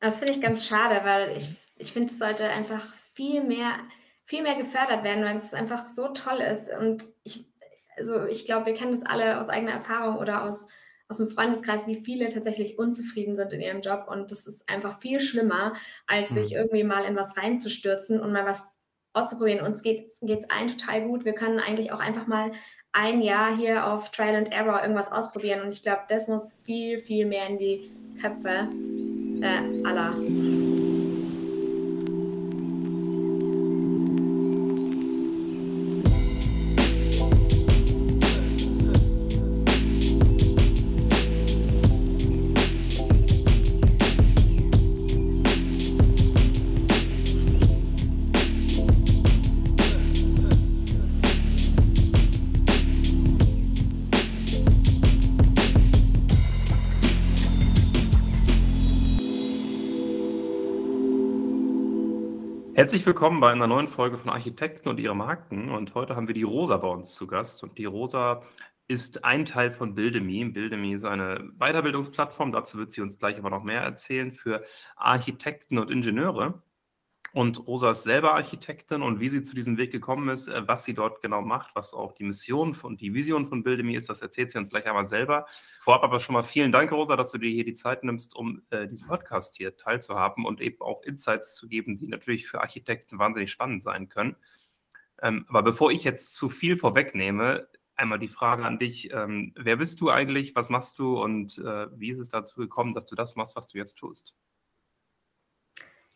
Das finde ich ganz schade, weil ich ich finde, es sollte einfach viel mehr viel mehr gefördert werden, weil es einfach so toll ist. Und ich also, ich glaube, wir kennen das alle aus eigener Erfahrung oder aus aus'm Freundeskreis, wie viele tatsächlich unzufrieden sind in ihrem Job. Und das ist einfach viel schlimmer, als sich Mhm. irgendwie mal in was reinzustürzen und mal was auszuprobieren. Uns geht's geht's allen total gut. Wir können eigentlich auch einfach mal ein Jahr hier auf Trial and Error irgendwas ausprobieren. Und ich glaube, das muss viel, viel mehr in die Köpfe, äh, aller. Herzlich willkommen bei einer neuen Folge von Architekten und ihre Marken. Und heute haben wir die Rosa bei uns zu Gast. Und die Rosa ist ein Teil von Buildemy. Buildemy ist eine Weiterbildungsplattform. Dazu wird sie uns gleich aber noch mehr erzählen für Architekten und Ingenieure. Und Rosa ist selber Architektin und wie sie zu diesem Weg gekommen ist, äh, was sie dort genau macht, was auch die Mission und die Vision von Buildemy ist, das erzählt sie uns gleich einmal selber. Vorab aber schon mal vielen Dank, Rosa, dass du dir hier die Zeit nimmst, um äh, diesen Podcast hier teilzuhaben und eben auch Insights zu geben, die natürlich für Architekten wahnsinnig spannend sein können. Ähm, aber bevor ich jetzt zu viel vorwegnehme, einmal die Frage an dich, ähm, wer bist du eigentlich, was machst du und äh, wie ist es dazu gekommen, dass du das machst, was du jetzt tust?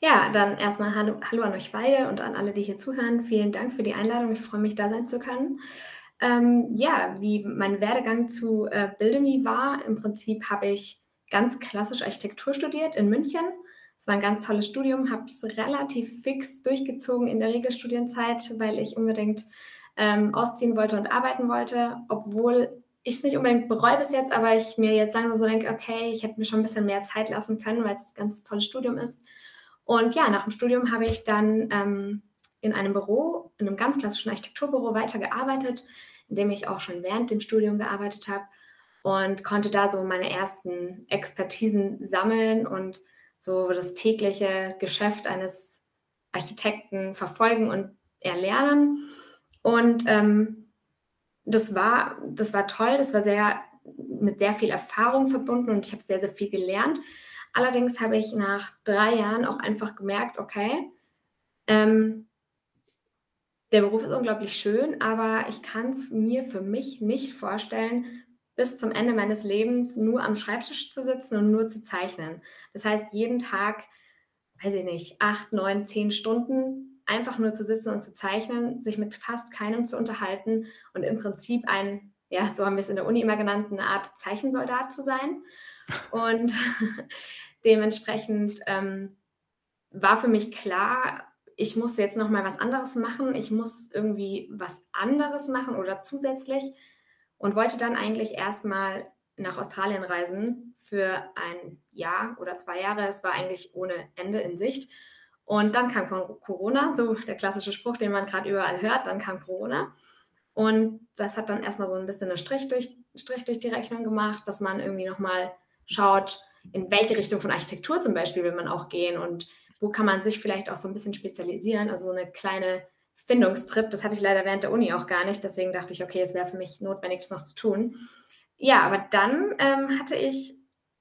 Ja, dann erstmal hallo, hallo an euch beide und an alle, die hier zuhören. Vielen Dank für die Einladung. Ich freue mich, da sein zu können. Ähm, ja, wie mein Werdegang zu äh, Buildemy war, im Prinzip habe ich ganz klassisch Architektur studiert in München. Es war ein ganz tolles Studium, habe es relativ fix durchgezogen in der Regelstudienzeit, weil ich unbedingt ähm, ausziehen wollte und arbeiten wollte, obwohl ich es nicht unbedingt bereue bis jetzt, aber ich mir jetzt langsam so denke, okay, ich hätte mir schon ein bisschen mehr Zeit lassen können, weil es ein ganz tolles Studium ist. Und ja, nach dem Studium habe ich dann ähm, in einem Büro, in einem ganz klassischen Architekturbüro weitergearbeitet, in dem ich auch schon während dem Studium gearbeitet habe und konnte da so meine ersten Expertisen sammeln und so das tägliche Geschäft eines Architekten verfolgen und erlernen. Und ähm, das war, das war toll, das war sehr mit sehr viel Erfahrung verbunden und ich habe sehr, sehr viel gelernt. Allerdings habe ich nach drei Jahren auch einfach gemerkt, okay, ähm, der Beruf ist unglaublich schön, aber ich kann es mir für mich nicht vorstellen, bis zum Ende meines Lebens nur am Schreibtisch zu sitzen und nur zu zeichnen. Das heißt, jeden Tag, weiß ich nicht, acht, neun, zehn Stunden einfach nur zu sitzen und zu zeichnen, sich mit fast keinem zu unterhalten und im Prinzip ein, ja, so haben wir es in der Uni immer genannt, eine Art Zeichensoldat zu sein. Und dementsprechend ähm, war für mich klar, ich muss jetzt noch mal was anderes machen. Ich muss irgendwie was anderes machen oder zusätzlich und wollte dann eigentlich erst mal nach Australien reisen für ein Jahr oder 2 Jahre. Es war eigentlich ohne Ende in Sicht. Und dann kam Corona, so der klassische Spruch, den man gerade überall hört, dann kam Corona. Und das hat dann erst mal so ein bisschen 'ne Strich durch Strich durch die Rechnung gemacht, dass man irgendwie noch mal schaut, in welche Richtung von Architektur zum Beispiel will man auch gehen und wo kann man sich vielleicht auch so ein bisschen spezialisieren. Also so eine kleine Findungstrip, das hatte ich leider während der Uni auch gar nicht. Deswegen dachte ich, okay, es wäre für mich notwendig, das noch zu tun. Ja, aber dann ähm, hatte ich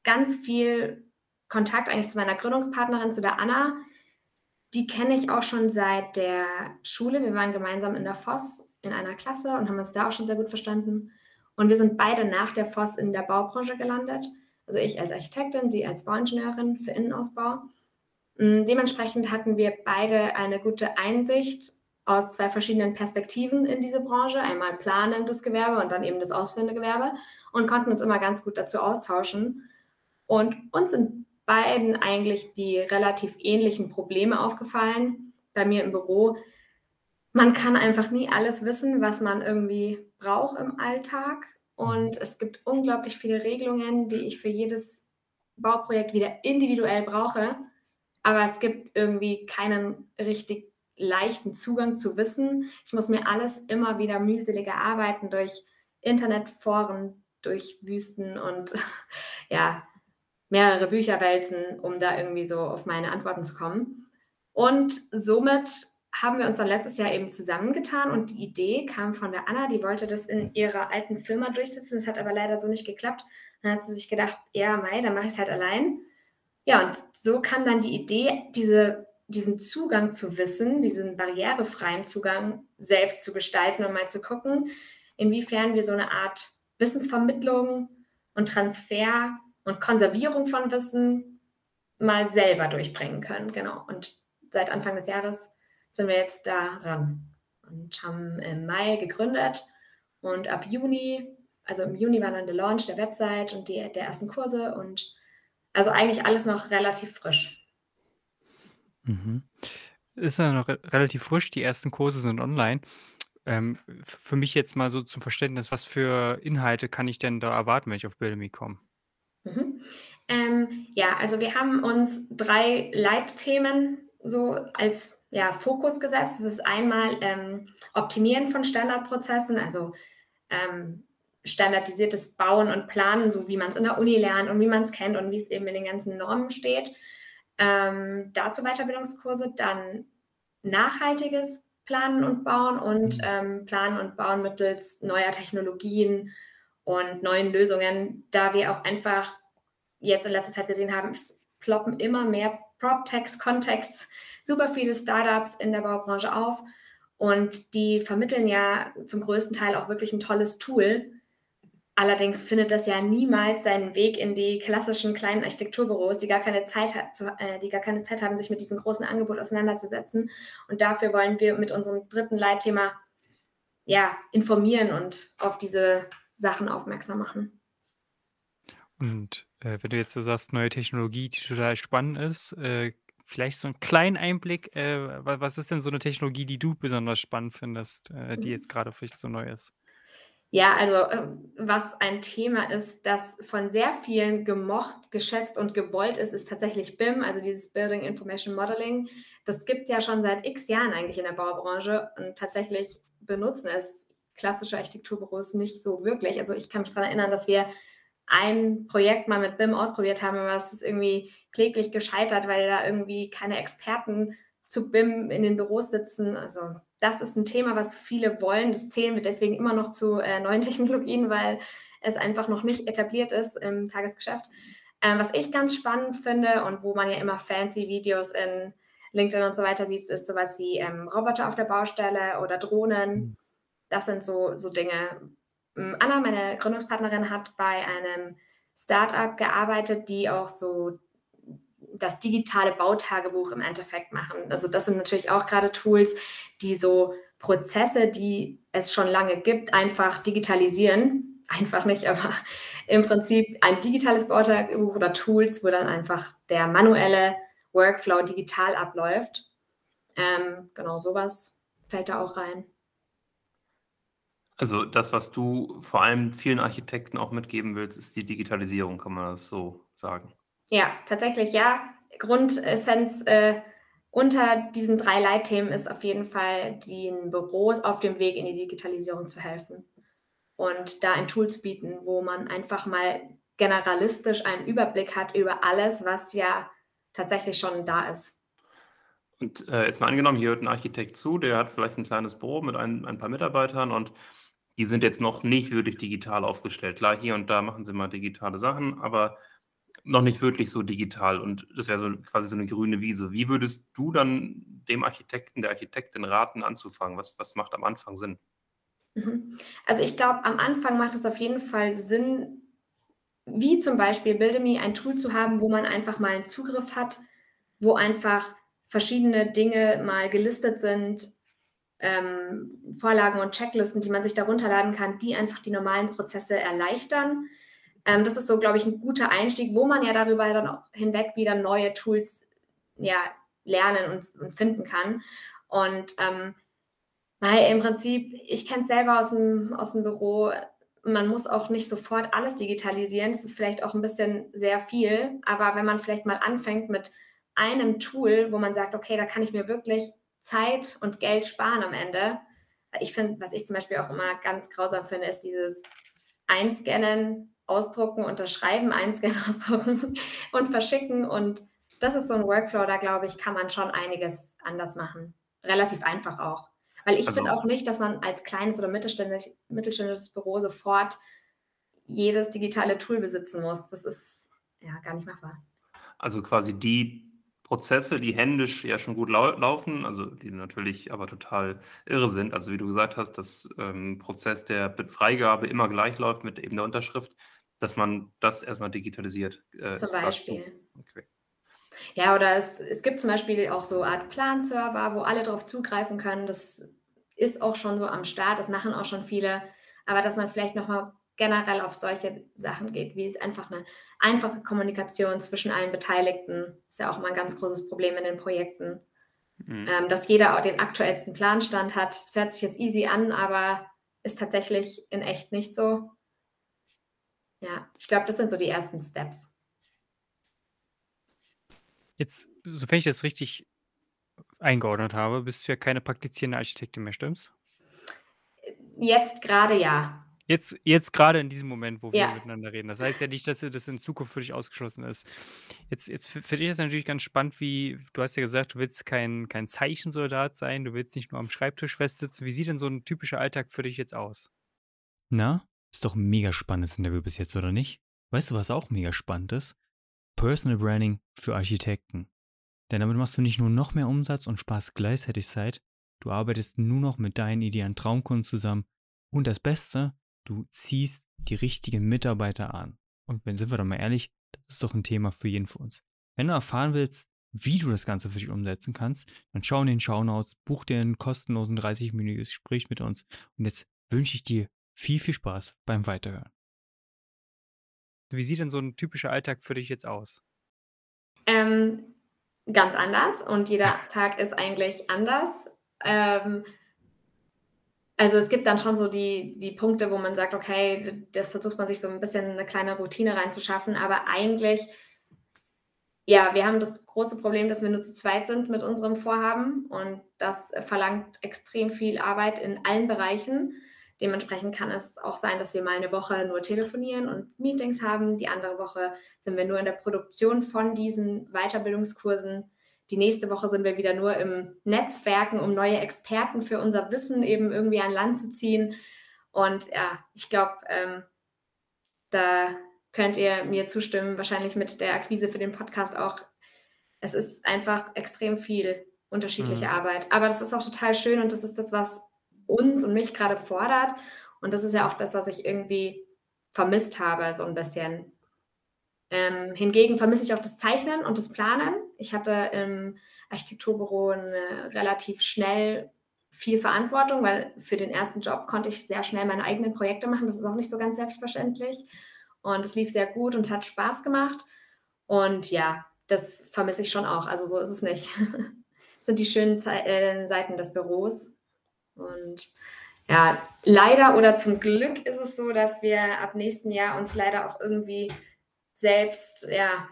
ganz viel Kontakt eigentlich zu meiner Gründungspartnerin, zu der Anna. Die kenne ich auch schon seit der Schule. Wir waren gemeinsam in der Voss in einer Klasse und haben uns da auch schon sehr gut verstanden. Und wir sind beide nach der Voss in der Baubranche gelandet. Also ich als Architektin, sie als Bauingenieurin für Innenausbau. Mm, dementsprechend hatten wir beide eine gute Einsicht aus zwei verschiedenen Perspektiven in diese Branche. Einmal planendes Gewerbe und dann eben das ausführende Gewerbe und konnten uns immer ganz gut dazu austauschen. Und uns sind beiden eigentlich die relativ ähnlichen Probleme aufgefallen. Bei mir im Büro, man kann einfach nie alles wissen, was man irgendwie braucht im Alltag. Und es gibt unglaublich viele Regelungen, die ich für jedes Bauprojekt wieder individuell brauche. Aber es gibt irgendwie keinen richtig leichten Zugang zu Wissen. Ich muss mir alles immer wieder mühselig erarbeiten durch Internetforen, durch Wüsten und ja, mehrere Bücher wälzen, um da irgendwie so auf meine Antworten zu kommen. Und somit haben wir uns dann letztes Jahr eben zusammengetan und die Idee kam von der Anna, die wollte das in ihrer alten Firma durchsetzen. Das hat aber leider so nicht geklappt. Dann hat sie sich gedacht, ja, Mai, dann mache ich es halt allein. Ja, und so kam dann die Idee, diese, diesen Zugang zu Wissen, diesen barrierefreien Zugang selbst zu gestalten und mal zu gucken, inwiefern wir so eine Art Wissensvermittlung und Transfer und Konservierung von Wissen mal selber durchbringen können. Genau. Und seit Anfang des Jahres sind wir jetzt daran und haben im Mai gegründet und ab Juni, also im Juni war dann der Launch der Website und die, der ersten Kurse und also eigentlich alles noch relativ frisch. Mhm. Ist ja noch re relativ frisch, die ersten Kurse sind online. Ähm, für mich jetzt mal so zum Verständnis, was für Inhalte kann ich denn da erwarten, wenn ich auf Buildemy komme? Mhm. Ähm, ja, also wir haben uns drei Leitthemen so als ja, Fokus gesetzt. Das ist einmal ähm, Optimieren von Standardprozessen, also ähm, standardisiertes Bauen und Planen, so wie man es in der Uni lernt und wie man es kennt und wie es eben in den ganzen Normen steht. Ähm, dazu Weiterbildungskurse, dann nachhaltiges Planen und Bauen und mhm. ähm, Planen und Bauen mittels neuer Technologien und neuen Lösungen, da wir auch einfach jetzt in letzter Zeit gesehen haben, es ploppen immer mehr PropTechs, Contexts, super viele Startups in der Baubranche auf und die vermitteln ja zum größten Teil auch wirklich ein tolles Tool. Allerdings findet das ja niemals seinen Weg in die klassischen kleinen Architekturbüros, die gar keine Zeit, äh, die gar keine Zeit haben, sich mit diesem großen Angebot auseinanderzusetzen. Und dafür wollen wir mit unserem dritten Leitthema ja, informieren und auf diese Sachen aufmerksam machen. Und äh, wenn du jetzt so sagst, neue Technologie, die total spannend ist, äh, vielleicht so einen kleinen Einblick, äh, was ist denn so eine Technologie, die du besonders spannend findest, äh, die mhm. jetzt gerade vielleicht so neu ist? Ja, also äh, was ein Thema ist, das von sehr vielen gemocht, geschätzt und gewollt ist, ist tatsächlich BIM, also dieses Building Information Modeling. Das gibt es ja schon seit x Jahren eigentlich in der Baubranche und tatsächlich benutzen es klassische Architekturbüros nicht so wirklich. Also ich kann mich daran erinnern, dass wir ein Projekt mal mit BIM ausprobiert haben, aber es ist irgendwie kläglich gescheitert, weil da irgendwie keine Experten zu BIM in den Büros sitzen. Also das ist ein Thema, was viele wollen. Das zählen wir deswegen immer noch zu äh, neuen Technologien, weil es einfach noch nicht etabliert ist im Tagesgeschäft. Ähm, was ich ganz spannend finde und wo man ja immer fancy Videos in LinkedIn und so weiter sieht, ist sowas wie ähm, Roboter auf der Baustelle oder Drohnen. Mhm. Das sind so, so Dinge, Anna, meine Gründungspartnerin, hat bei einem Startup gearbeitet, die auch so das digitale Bautagebuch im Endeffekt machen. Also das sind natürlich auch gerade Tools, die so Prozesse, die es schon lange gibt, einfach digitalisieren. Einfach nicht, aber im Prinzip ein digitales Bautagebuch oder Tools, wo dann einfach der manuelle Workflow digital abläuft. Ähm, genau, sowas fällt da auch rein. Also das, was du vor allem vielen Architekten auch mitgeben willst, ist die Digitalisierung, kann man das so sagen? Ja, tatsächlich ja. Grundessenz äh, unter diesen drei Leitthemen ist auf jeden Fall, den Büros auf dem Weg in die Digitalisierung zu helfen und da ein Tool zu bieten, wo man einfach mal generalistisch einen Überblick hat über alles, was ja tatsächlich schon da ist. Und äh, jetzt mal angenommen, hier hört ein Architekt zu, der hat vielleicht ein kleines Büro mit ein, ein paar Mitarbeitern und die sind jetzt noch nicht wirklich digital aufgestellt. Klar, hier und da machen sie mal digitale Sachen, aber noch nicht wirklich so digital und das wäre so quasi so eine grüne Wiese. Wie würdest du dann dem Architekten, der Architektin raten, anzufangen? Was, was macht am Anfang Sinn? Mhm. Also ich glaube, am Anfang macht es auf jeden Fall Sinn, wie zum Beispiel Buildemy ein Tool zu haben, wo man einfach mal einen Zugriff hat, wo einfach verschiedene Dinge mal gelistet sind, ähm, Vorlagen und Checklisten, die man sich da runterladen kann, die einfach die normalen Prozesse erleichtern. Ähm, das ist so, glaube ich, ein guter Einstieg, wo man ja darüber dann auch hinweg wieder neue Tools ja, lernen und, und finden kann. Und ähm, weil im Prinzip, ich kenne es selber aus dem, aus dem Büro, man muss auch nicht sofort alles digitalisieren. Das ist vielleicht auch ein bisschen sehr viel. Aber wenn man vielleicht mal anfängt mit einem Tool, wo man sagt, okay, da kann ich mir wirklich Zeit und Geld sparen am Ende. Ich finde, was ich zum Beispiel auch immer ganz grausam finde, ist dieses Einscannen ausdrucken, unterschreiben, einscannen, ausdrucken und verschicken. Und das ist so ein Workflow, da glaube ich, kann man schon einiges anders machen. Relativ einfach auch. Weil ich Also finde auch nicht, dass man als kleines oder mittelständisch, mittelständisches Büro sofort jedes digitale Tool besitzen muss. Das ist ja gar nicht machbar. Also quasi die Prozesse, die händisch ja schon gut lau laufen, also die natürlich aber total irre sind. Also wie du gesagt hast, dass ähm, Prozess der Freigabe immer gleich läuft mit eben der Unterschrift, dass man das erstmal digitalisiert. Äh, Zum Beispiel. Okay. Ja, oder es, es gibt zum Beispiel auch so Art Plan-Server, wo alle darauf zugreifen können. Das ist auch schon so am Start, das machen auch schon viele. Aber dass man vielleicht nochmal generell auf solche Sachen geht, wie es einfach eine einfache Kommunikation zwischen allen Beteiligten, ist ja auch immer ein ganz großes Problem in den Projekten. Mhm. Ähm, dass jeder auch den aktuellsten Planstand hat. Das hört sich jetzt easy an, aber ist tatsächlich in echt nicht so. Ja, ich glaube, das sind so die ersten Steps. Jetzt, sofern ich das richtig eingeordnet habe, bist du ja keine praktizierende Architektin mehr, stimmt's? Jetzt gerade ja. Jetzt, jetzt gerade in diesem Moment, wo wir Ja. miteinander reden. Das heißt ja nicht, dass das in Zukunft für dich ausgeschlossen ist. Jetzt, jetzt finde ich das natürlich ganz spannend, wie du hast ja gesagt, du willst kein, kein Zeichensoldat sein, du willst nicht nur am Schreibtisch festsitzen. Wie sieht denn so ein typischer Alltag für dich jetzt aus? Na, ist doch ein mega spannendes Interview bis jetzt, oder nicht? Weißt du, was auch mega spannend ist? Personal Branding für Architekten. Denn damit machst du nicht nur noch mehr Umsatz und sparst gleichzeitig Zeit, du arbeitest nur noch mit deinen idealen Traumkunden zusammen und das Beste, du ziehst die richtigen Mitarbeiter an. Und wenn sind wir doch mal ehrlich, das ist doch ein Thema für jeden von uns. Wenn du erfahren willst, wie du das Ganze für dich umsetzen kannst, dann schau in den Shownotes, buch dir einen kostenlosen 30-minütiges Gespräch mit uns und jetzt wünsche ich dir viel, viel Spaß beim Weiterhören. Wie sieht denn so ein typischer Alltag für dich jetzt aus? Ähm, ganz anders und jeder Tag ist eigentlich anders. Ähm, also es gibt dann schon so die, die Punkte, wo man sagt, okay, das versucht man sich so ein bisschen eine kleine Routine reinzuschaffen, aber eigentlich, ja, wir haben das große Problem, dass wir nur zu zweit sind mit unserem Vorhaben und das verlangt extrem viel Arbeit in allen Bereichen. Dementsprechend kann es auch sein, dass wir mal eine Woche nur telefonieren und Meetings haben. Die andere Woche sind wir nur in der Produktion von diesen Weiterbildungskursen. Die nächste Woche sind wir wieder nur im Netzwerken, um neue Experten für unser Wissen eben irgendwie an Land zu ziehen. Und ja, ich glaube, ähm, da könnt ihr mir zustimmen, wahrscheinlich mit der Akquise für den Podcast auch. Es ist einfach extrem viel unterschiedliche Mhm. Arbeit. Aber das ist auch total schön und das ist das, was uns und mich gerade fordert. Und das ist ja auch das, was ich irgendwie vermisst habe, so ein bisschen. Ähm, hingegen vermisse ich auch das Zeichnen und das Planen. Ich hatte im Architekturbüro eine relativ schnell viel Verantwortung, weil für den ersten Job konnte ich sehr schnell meine eigenen Projekte machen. Das ist auch nicht so ganz selbstverständlich. Und es lief sehr gut und hat Spaß gemacht. Und ja, das vermisse ich schon auch. Also so ist es nicht. Das sind die schönen Ze äh, Seiten des Büros. Und ja, leider oder zum Glück ist es so, dass wir ab nächsten Jahr uns leider auch irgendwie selbst ja,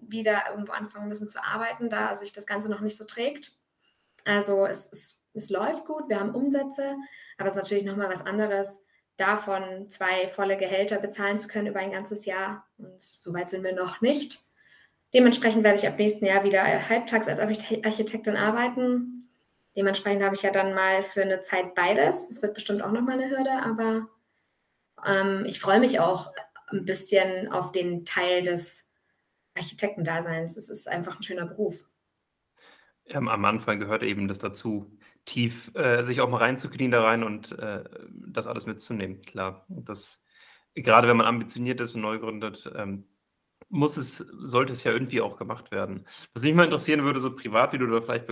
wieder irgendwo anfangen müssen zu arbeiten, da sich das Ganze noch nicht so trägt. Also es, es, es läuft gut, wir haben Umsätze, aber es ist natürlich nochmal was anderes, davon zwei volle Gehälter bezahlen zu können über ein ganzes Jahr. Und so weit sind wir noch nicht. Dementsprechend werde ich ab nächsten Jahr wieder halbtags als Architektin arbeiten. Dementsprechend habe ich ja dann mal für eine Zeit beides. Das wird bestimmt auch nochmal eine Hürde, aber ähm, ich freue mich auch ein bisschen auf den Teil des Architektendaseins. Es ist einfach ein schöner Beruf. Ähm, am Anfang gehört eben das dazu, tief äh, sich auch mal reinzuknien da rein und äh, das alles mitzunehmen. Klar, das gerade wenn man ambitioniert ist und neu gründet, ähm, muss es, sollte es ja irgendwie auch gemacht werden. Was mich mal interessieren würde, so privat, wie du da vielleicht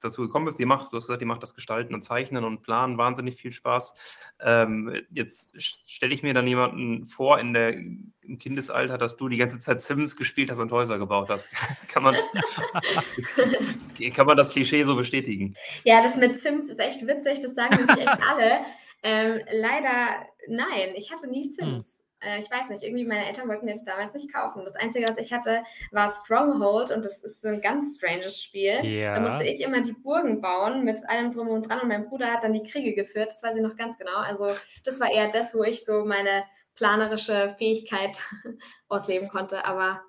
dazu gekommen bist, die macht, du hast gesagt, die macht das Gestalten und Zeichnen und Planen wahnsinnig viel Spaß. Ähm, jetzt stelle ich mir dann jemanden vor in der, im Kindesalter, dass du die ganze Zeit Sims gespielt hast und Häuser gebaut hast. kann, man, kann man das Klischee so bestätigen? Ja, das mit Sims ist echt witzig, das sagen nämlich echt alle. Ähm, leider nein, ich hatte nie Sims. Hm ich weiß nicht, irgendwie meine Eltern wollten mir das damals nicht kaufen. Das Einzige, was ich hatte, war Stronghold und das ist so ein ganz stranges Spiel. Ja. Da musste ich immer die Burgen bauen mit allem drum und dran und mein Bruder hat dann die Kriege geführt, das weiß ich noch ganz genau. Also das war eher das, wo ich so meine planerische Fähigkeit ausleben konnte. Aber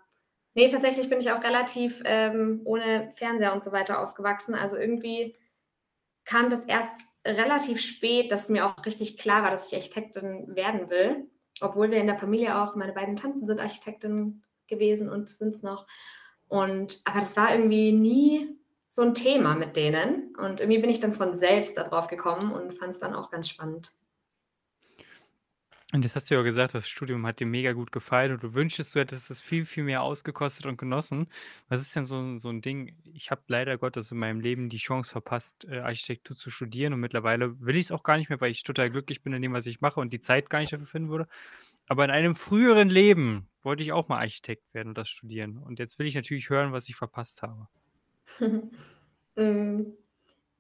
nee, tatsächlich bin ich auch relativ ähm, ohne Fernseher und so weiter aufgewachsen. Also irgendwie kam das erst relativ spät, dass mir auch richtig klar war, dass ich Architektin werden will. Obwohl wir in der Familie auch, meine beiden Tanten sind Architektinnen gewesen und sind es noch. Und aber das war irgendwie nie so ein Thema mit denen. Und irgendwie bin ich dann von selbst darauf gekommen und fand es dann auch ganz spannend. Und jetzt hast du ja gesagt, das Studium hat dir mega gut gefallen und du wünschst, du hättest es viel, viel mehr ausgekostet und genossen. Was ist denn so, so ein Ding? Ich habe leider Gottes in meinem Leben die Chance verpasst, äh, Architektur zu studieren und mittlerweile will ich es auch gar nicht mehr, weil ich total glücklich bin in dem, was ich mache und die Zeit gar nicht dafür finden würde. Aber in einem früheren Leben wollte ich auch mal Architekt werden und das studieren. Und jetzt will ich natürlich hören, was ich verpasst habe. Mm,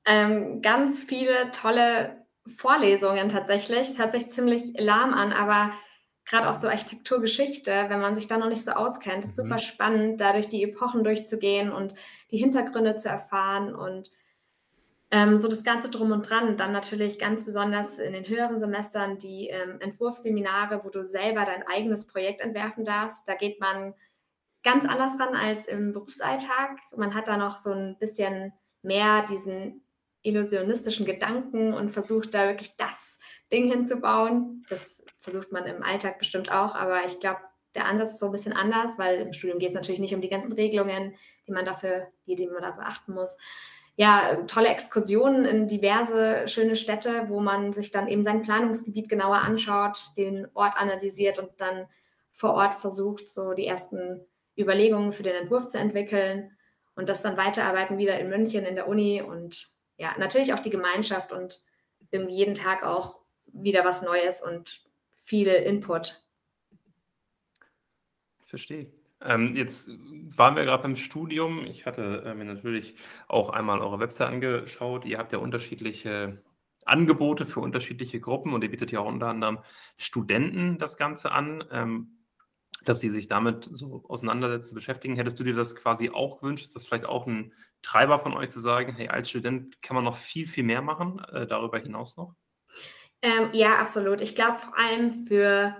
ähm, ganz viele tolle Vorlesungen tatsächlich. Es hört sich ziemlich lahm an, aber gerade auch so Architekturgeschichte, wenn man sich da noch nicht so auskennt, ist mhm. super spannend, dadurch die Epochen durchzugehen und die Hintergründe zu erfahren und ähm, so das Ganze drum und dran. Dann natürlich ganz besonders in den höheren Semestern die ähm, Entwurfsseminare, wo du selber dein eigenes Projekt entwerfen darfst. Da geht man ganz anders ran als im Berufsalltag. Man hat da noch so ein bisschen mehr diesen illusionistischen Gedanken und versucht da wirklich das Ding hinzubauen. Das versucht man im Alltag bestimmt auch, aber ich glaube, der Ansatz ist so ein bisschen anders, weil im Studium geht es natürlich nicht um die ganzen Regelungen, die man dafür, die, die man da beachten muss. Ja, tolle Exkursionen in diverse schöne Städte, wo man sich dann eben sein Planungsgebiet genauer anschaut, den Ort analysiert und dann vor Ort versucht, so die ersten Überlegungen für den Entwurf zu entwickeln und das dann weiterarbeiten wieder in München in der Uni und ja, natürlich auch die Gemeinschaft und jeden Tag auch wieder was Neues und viel Input. Ich verstehe. Ähm, jetzt waren wir gerade beim Studium. Ich hatte äh, mir natürlich auch einmal eure Website angeschaut. Ihr habt ja unterschiedliche Angebote für unterschiedliche Gruppen und ihr bietet ja auch unter anderem Studenten das Ganze an. Ähm, dass sie sich damit so auseinandersetzen, beschäftigen. Hättest du dir das quasi auch gewünscht? Ist das vielleicht auch ein Treiber von euch zu sagen, hey, als Student kann man noch viel, viel mehr machen, äh, darüber hinaus noch? Ähm, ja, absolut. Ich glaube vor allem für,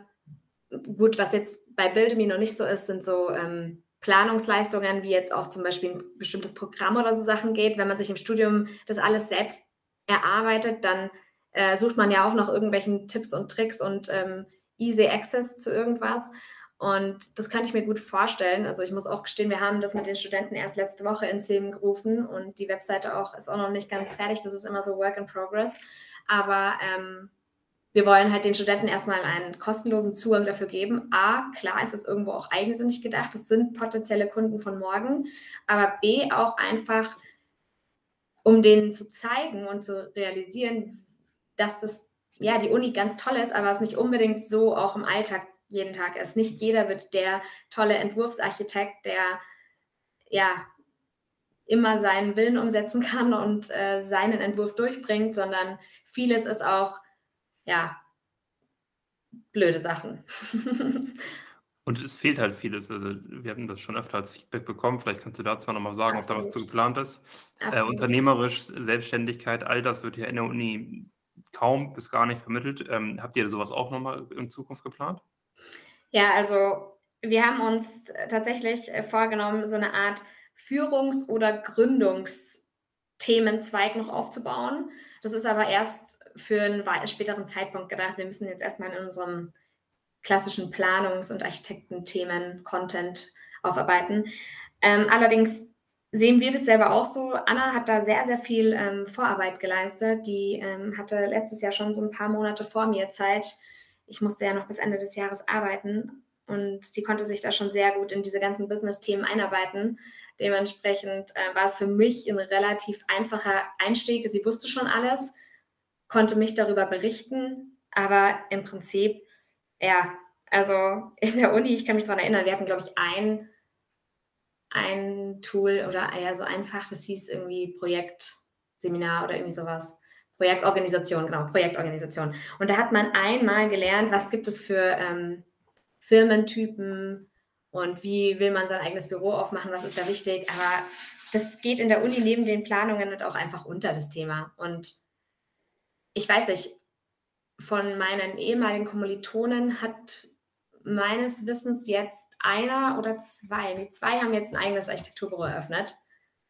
gut, was jetzt bei Buildme noch nicht so ist, sind so ähm, Planungsleistungen, wie jetzt auch zum Beispiel ein bestimmtes Programm oder so Sachen geht. Wenn man sich im Studium das alles selbst erarbeitet, dann äh, sucht man ja auch noch irgendwelchen Tipps und Tricks und ähm, easy Access zu irgendwas. Und das kann ich mir gut vorstellen. Also ich muss auch gestehen, wir haben das mit den Studenten erst letzte Woche ins Leben gerufen und die Webseite auch ist auch noch nicht ganz fertig. Das ist immer so Work in Progress. Aber ähm, wir wollen halt den Studenten erstmal einen kostenlosen Zugang dafür geben. A, klar ist es irgendwo auch eigensinnig gedacht. Das sind potenzielle Kunden von morgen. Aber B, auch einfach, um denen zu zeigen und zu realisieren, dass das ja die Uni ganz toll ist, aber es nicht unbedingt so auch im Alltag jeden Tag ist. Nicht jeder wird der tolle Entwurfsarchitekt, der ja immer seinen Willen umsetzen kann und äh, seinen Entwurf durchbringt, sondern vieles ist auch ja blöde Sachen. Und es fehlt halt vieles. Also wir haben das schon öfter als Feedback bekommen. Vielleicht kannst du da zwar nochmal sagen, Absolut. ob da was zu geplant ist. Äh, unternehmerisch, Selbstständigkeit, all das wird ja in der Uni kaum bis gar nicht vermittelt. Ähm, habt ihr sowas auch nochmal in Zukunft geplant? Ja, also wir haben uns tatsächlich äh, vorgenommen, so eine Art Führungs- oder Gründungsthemenzweig noch aufzubauen. Das ist aber erst für einen späteren Zeitpunkt gedacht. Wir müssen jetzt erstmal in unserem klassischen Planungs- und Architektenthemen Content aufarbeiten. Ähm, allerdings sehen wir das selber auch so. Anna hat da sehr, sehr viel ähm, Vorarbeit geleistet. Die ähm, hatte letztes Jahr schon so ein paar Monate vor mir Zeit, ich musste ja noch bis Ende des Jahres arbeiten und sie konnte sich da schon sehr gut in diese ganzen Business-Themen einarbeiten. Dementsprechend äh, war es für mich ein relativ einfacher Einstieg. Sie wusste schon alles, konnte mich darüber berichten, aber im Prinzip, ja, also in der Uni, ich kann mich daran erinnern, wir hatten, glaube ich, ein, ein Tool oder ja, so einfach, das hieß irgendwie Projektseminar oder irgendwie sowas. Projektorganisation, genau, Projektorganisation. Und da hat man einmal gelernt, was gibt es für ähm, Firmentypen und wie will man sein eigenes Büro aufmachen, was ist da wichtig. Aber das geht in der Uni neben den Planungen halt auch einfach unter das Thema. Und ich weiß nicht, von meinen ehemaligen Kommilitonen hat meines Wissens jetzt einer oder zwei, nee, zwei haben jetzt ein eigenes Architekturbüro eröffnet.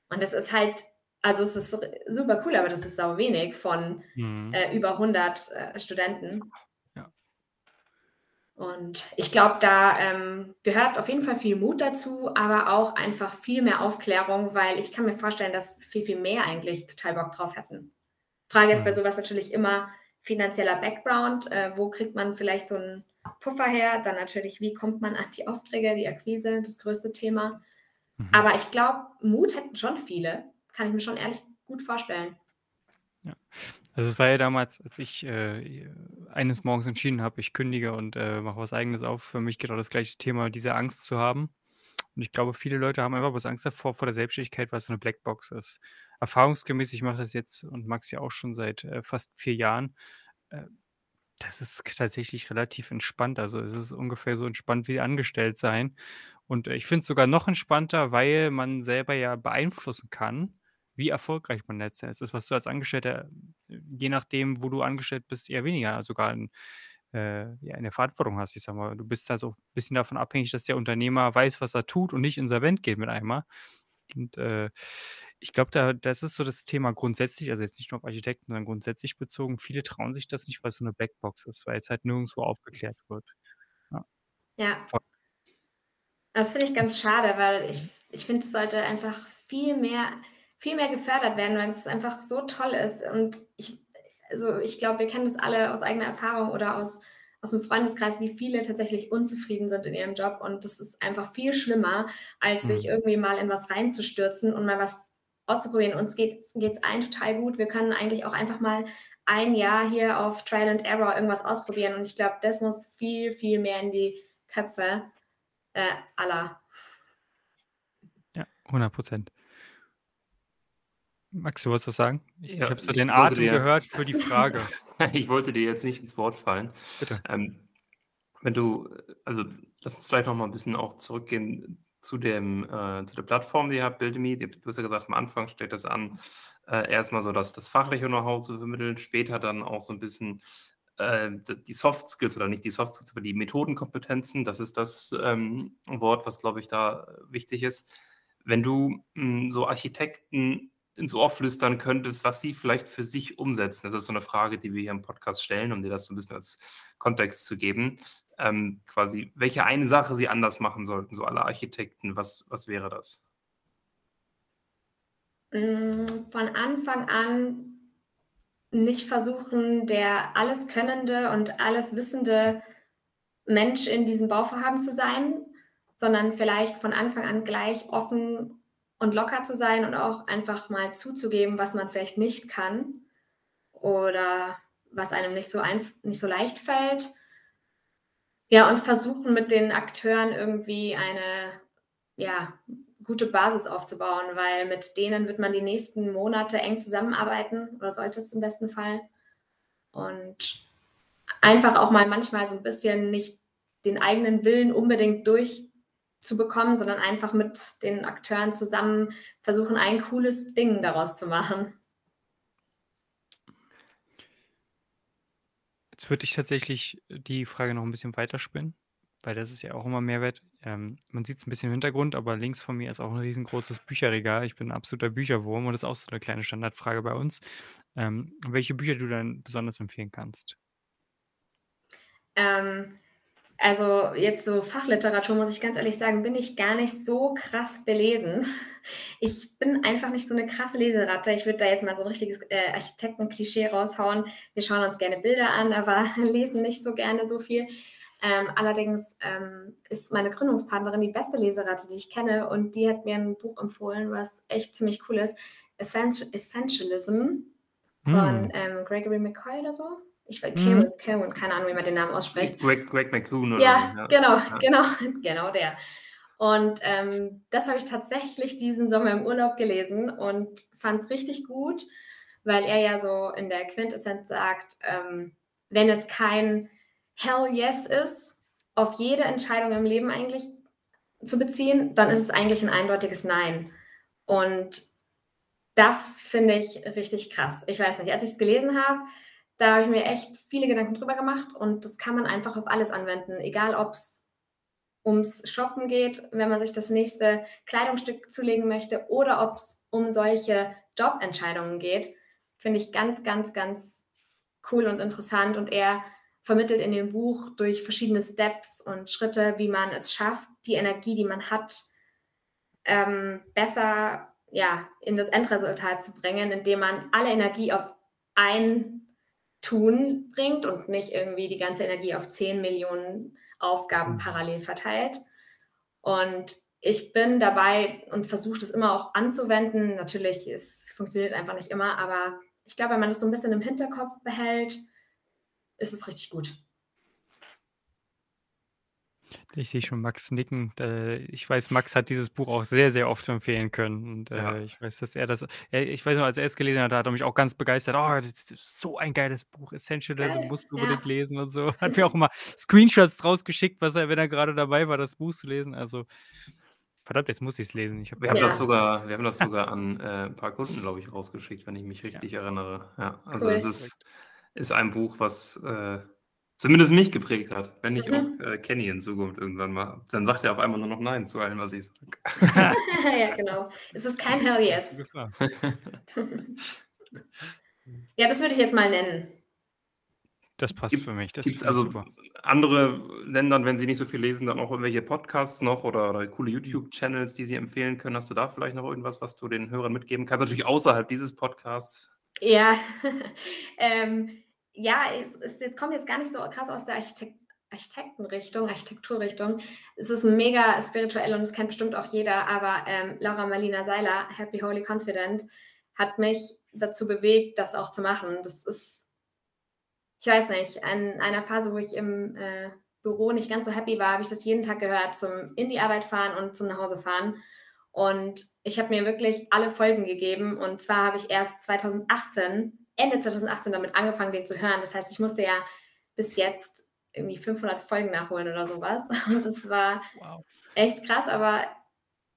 Und das ist halt, also es ist super cool, aber das ist sau wenig von mhm. äh, über 100 äh, Studenten. Ja. Und ich glaube, da ähm, gehört auf jeden Fall viel Mut dazu, aber auch einfach viel mehr Aufklärung, weil ich kann mir vorstellen, dass viel, viel mehr eigentlich total Bock drauf hätten. Frage ist mhm. bei sowas natürlich immer finanzieller Background. Äh, wo kriegt man vielleicht so einen Puffer her? Dann natürlich, wie kommt man an die Aufträge, die Akquise, das größte Thema. Mhm. Aber ich glaube, Mut hätten schon viele. Kann ich mir schon ehrlich gut vorstellen. Ja. Also es war ja damals, als ich äh, eines Morgens entschieden habe, ich kündige und äh, mache was eigenes auf, für mich genau das gleiche Thema, diese Angst zu haben. Und ich glaube, viele Leute haben einfach was Angst davor, vor der Selbstständigkeit, was so eine Blackbox ist. Erfahrungsgemäß, ich mache das jetzt und Max ja auch schon seit äh, fast vier Jahren. Äh, das ist tatsächlich relativ entspannt. Also es ist ungefähr so entspannt wie angestellt sein. Und äh, ich finde es sogar noch entspannter, weil man selber ja beeinflussen kann, wie erfolgreich man letztendlich ist. Das, was du als Angestellter, äh, je nachdem, wo du angestellt bist, eher weniger sogar in, äh, ja, in der Verantwortung hast. Ich sag mal, du bist da so ein bisschen davon abhängig, dass der Unternehmer weiß, was er tut und nicht insolvent geht mit einmal. Und äh, ich glaube, da, das ist so das Thema grundsätzlich, also jetzt nicht nur auf Architekten, sondern grundsätzlich bezogen. Viele trauen sich das nicht, weil es so eine Blackbox ist, weil es halt nirgendwo aufgeklärt wird. Ja. ja. Das finde ich ganz schade, weil ich, ich finde, es sollte einfach viel mehr, viel mehr gefördert werden, weil es einfach so toll ist. Und ich, also ich glaube, wir kennen das alle aus eigener Erfahrung oder aus aus dem Freundeskreis, wie viele tatsächlich unzufrieden sind in ihrem Job. Und das ist einfach viel schlimmer, als sich mhm. irgendwie mal in was reinzustürzen und mal was auszuprobieren. Uns geht es allen total gut. Wir können eigentlich auch einfach mal ein Jahr hier auf Trial and Error irgendwas ausprobieren. Und ich glaube, das muss viel, viel mehr in die Köpfe äh, aller. Ja, 100 Prozent. Max, du wolltest was sagen? Ich, ja, ich habe so den Atem dir, gehört für die Frage. ich wollte dir jetzt nicht ins Wort fallen. Bitte. Ähm, wenn du, also lass uns vielleicht noch mal ein bisschen auch zurückgehen zu, dem, äh, zu der Plattform, die ihr habt, Buildme. Du hast ja gesagt, am Anfang steht das an, äh, erstmal so das, das fachliche Know-how zu vermitteln, später dann auch so ein bisschen äh, die Soft Skills oder nicht die Soft Skills, aber die Methodenkompetenzen. Das ist das ähm, Wort, was, glaube ich, da wichtig ist. Wenn du mh, hm, so Architekten ins Ohr flüstern könntest, was sie vielleicht für sich umsetzen? Das ist so eine Frage, die wir hier im Podcast stellen, um dir das so ein bisschen als Kontext zu geben. Ähm, quasi, welche eine Sache sie anders machen sollten, so alle Architekten, was, was wäre das? Mm, von Anfang an nicht versuchen, der alles könnende und alles wissende Mensch in diesem Bauvorhaben zu sein, sondern vielleicht von Anfang an gleich offen und locker zu sein und auch einfach mal zuzugeben, was man vielleicht nicht kann oder was einem nicht so, nicht so leicht fällt. Ja, und versuchen mit den Akteuren irgendwie eine ja, gute Basis aufzubauen, weil mit denen wird man die nächsten Monate eng zusammenarbeiten oder sollte es im besten Fall. Und einfach auch mal manchmal so ein bisschen nicht den eigenen Willen unbedingt durch zu bekommen, sondern einfach mit den Akteuren zusammen versuchen, ein cooles Ding daraus zu machen. Jetzt würde ich tatsächlich die Frage noch ein bisschen weiterspinnen, weil das ist ja auch immer Mehrwert. Ähm, man sieht es ein bisschen im Hintergrund, aber links von mir ist auch ein riesengroßes Bücherregal. Ich bin ein absoluter Bücherwurm und das ist auch so eine kleine Standardfrage bei uns. Ähm, welche Bücher du dann besonders empfehlen kannst? Ähm, also jetzt so Fachliteratur, muss ich ganz ehrlich sagen, bin ich gar nicht so krass belesen. Ich bin einfach nicht so eine krasse Leseratte. Ich würde da jetzt mal so ein richtiges äh, Architekten-Klischee raushauen. Wir schauen uns gerne Bilder an, aber lesen nicht so gerne so viel. Ähm, allerdings ähm, ist meine Gründungspartnerin die beste Leseratte, die ich kenne, und die hat mir ein Buch empfohlen, was echt ziemlich cool ist. Essentialism von mm. ähm, Gregory McCoy oder so. Ich weiß, mhm. Cameron, keine Ahnung, wie man den Namen ausspricht. Greg, Greg McClune. Oder ja, ja, genau, genau, genau der. Und ähm, das habe ich tatsächlich diesen Sommer im Urlaub gelesen und fand es richtig gut, weil er ja so in der Quintessenz sagt, ähm, wenn es kein Hell Yes ist, auf jede Entscheidung im Leben eigentlich zu beziehen, dann ist es eigentlich ein eindeutiges Nein. Und das finde ich richtig krass. Ich weiß nicht, als ich es gelesen habe, Da habe ich mir echt viele Gedanken drüber gemacht und das kann man einfach auf alles anwenden, egal ob es ums Shoppen geht, wenn man sich das nächste Kleidungsstück zulegen möchte oder ob es um solche Jobentscheidungen geht, finde ich ganz, ganz, ganz cool und interessant. Und er vermittelt in dem Buch durch verschiedene Steps und Schritte, wie man es schafft, die Energie, die man hat, ähm, besser ja, in das Endresultat zu bringen, indem man alle Energie auf ein Tun bringt und nicht irgendwie die ganze Energie auf 10 Millionen Aufgaben mhm. parallel verteilt. Und ich bin dabei und versuche das immer auch anzuwenden. Natürlich, es funktioniert einfach nicht immer, aber ich glaube, wenn man das so ein bisschen im Hinterkopf behält, ist es richtig gut. Ich sehe schon Max nicken. ich weiß, Max hat dieses Buch auch sehr, sehr oft empfehlen können. Und Ja. äh, ich weiß, dass er das. Ich weiß noch, als er es gelesen hat, hat er mich auch ganz begeistert. Oh, das ist so ein geiles Buch. Essentialism Geil, musst du ja. unbedingt lesen und so. Hat mir auch immer Screenshots draus geschickt, was er, wenn er gerade dabei war, das Buch zu lesen. Also, verdammt, jetzt muss ich es lesen. Ich hab, Wir haben Ja. das sogar, wir haben das sogar an äh, ein paar Kunden, glaube ich, rausgeschickt, wenn ich mich richtig erinnere. Ja, also Cool. es ist, ist ein Buch, was äh, zumindest mich geprägt hat. Wenn ich Mhm. auch äh, Kenny in Zukunft irgendwann mal, dann sagt er auf einmal nur noch Nein zu allem, was ich sage. ja, genau. Es ist kein Hell Yes. Ja, das würde ich jetzt mal nennen. Das passt Gibt- für mich. Das Gibt es finde ich also super. andere Ländern, wenn sie nicht so viel lesen, dann auch irgendwelche Podcasts noch oder, oder coole YouTube-Channels, die sie empfehlen können? Hast du da vielleicht noch irgendwas, was du den Hörern mitgeben kannst? Natürlich außerhalb dieses Podcasts. Ja, ähm, ja, es, es, kommt jetzt gar nicht so krass aus der Architekt Architektenrichtung, Architekturrichtung. Es ist mega spirituell und es kennt bestimmt auch jeder, aber ähm, Laura Marlina Seiler, Happy Holy Confident, hat mich dazu bewegt, das auch zu machen. Das ist, ich weiß nicht, in einer Phase, wo ich im äh, Büro nicht ganz so happy war, habe ich das jeden Tag gehört, zum in die Arbeit fahren und zum Nachhause fahren. Und ich habe mir wirklich alle Folgen gegeben. Und zwar habe ich erst 2018, Ende 2018 damit angefangen, den zu hören. Das heißt, ich musste ja bis jetzt irgendwie 500 Folgen nachholen oder sowas. Und das war Wow. echt krass, aber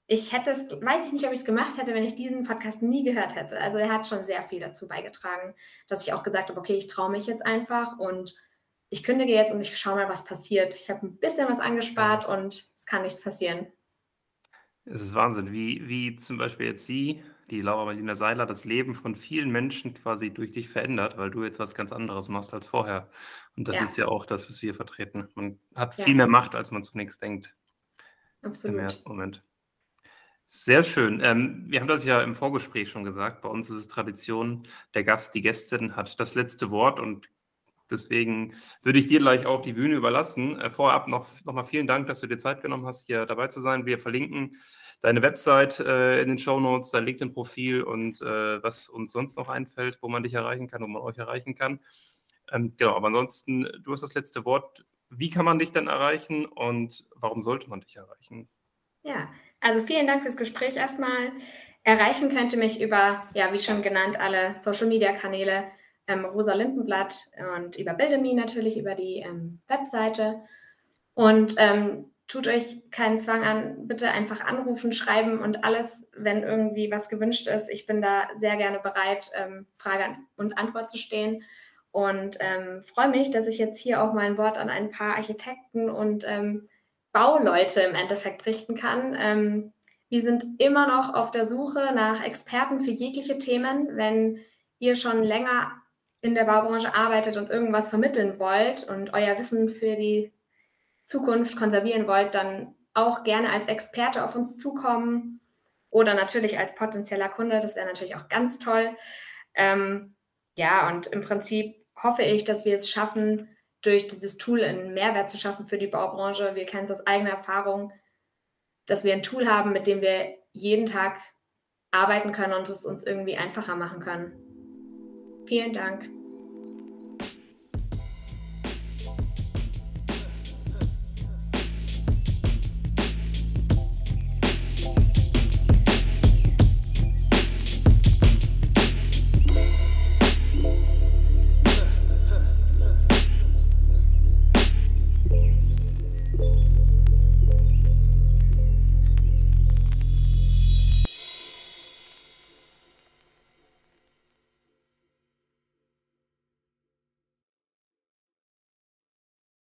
ich hätte es, weiß ich nicht, ob ich es gemacht hätte, wenn ich diesen Podcast nie gehört hätte. Also er hat schon sehr viel dazu beigetragen, dass ich auch gesagt habe, okay, ich traue mich jetzt einfach und ich kündige jetzt und ich schaue mal, was passiert. Ich habe ein bisschen was angespart und es kann nichts passieren. Es ist Wahnsinn, wie, wie zum Beispiel jetzt sie, die Laura Marlina Seiler, das Leben von vielen Menschen quasi durch dich verändert, weil du jetzt was ganz anderes machst als vorher. Und das Ja. ist ja auch das, was wir vertreten. Man hat Ja. viel mehr Macht, als man zunächst denkt im Absolut. ersten Moment. Sehr schön. Ähm, wir haben das ja im Vorgespräch schon gesagt. Bei uns ist es Tradition, der Gast, die Gästin hat das letzte Wort und deswegen würde ich dir gleich auch die Bühne überlassen. Äh, vorab noch, noch mal vielen Dank, dass du dir Zeit genommen hast, hier dabei zu sein. Wir verlinken deine Website äh, in den Show Notes, dein LinkedIn-Profil und äh, was uns sonst noch einfällt, wo man dich erreichen kann, wo man euch erreichen kann. Ähm, genau, aber ansonsten, du hast das letzte Wort. Wie kann man dich denn erreichen und warum sollte man dich erreichen? Ja, also vielen Dank fürs Gespräch erstmal. Erreichen könnte mich über, ja, wie schon genannt, alle Social-Media-Kanäle, ähm, Rosa Lindenblatt und über Bildemi natürlich, über die ähm, Webseite. Und ähm, tut euch keinen Zwang an, bitte einfach anrufen, schreiben und alles, wenn irgendwie was gewünscht ist. Ich bin da sehr gerne bereit, ähm, Frage und Antwort zu stehen. Und ähm, freue mich, dass ich jetzt hier auch mal ein Wort an ein paar Architekten und ähm, Bauleute im Endeffekt richten kann. Ähm, wir sind immer noch auf der Suche nach Experten für jegliche Themen. Wenn ihr schon länger in der Baubranche arbeitet und irgendwas vermitteln wollt und euer Wissen für die Zukunft konservieren wollt, dann auch gerne als Experte auf uns zukommen oder natürlich als potenzieller Kunde. Das wäre natürlich auch ganz toll. Ähm, ja, und im Prinzip hoffe ich, dass wir es schaffen, durch dieses Tool einen Mehrwert zu schaffen für die Baubranche. Wir kennen es aus eigener Erfahrung, dass wir ein Tool haben, mit dem wir jeden Tag arbeiten können und es uns irgendwie einfacher machen können. Vielen Dank.